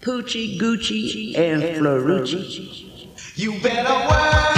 Pucci, Gucci, and Fiorucci. You better work,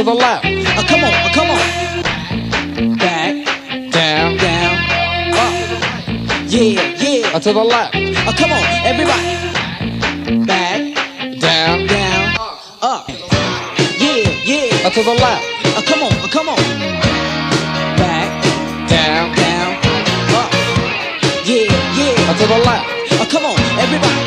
to the left, Uh, come on, uh, come on. Back, down, down, up. Yeah, yeah. uh, to the left, Uh, come on, everybody. Back, down, down, up. Yeah, yeah. uh, to the left, Uh, come on, uh, come on. Back, down, down, up. Yeah, yeah. uh, to the left, Uh, come on, everybody.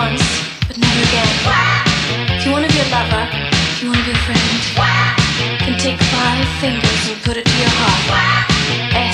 Once, but never again. If you wanna be a lover, if you wanna be a friend, then take five fingers and put it to your heart.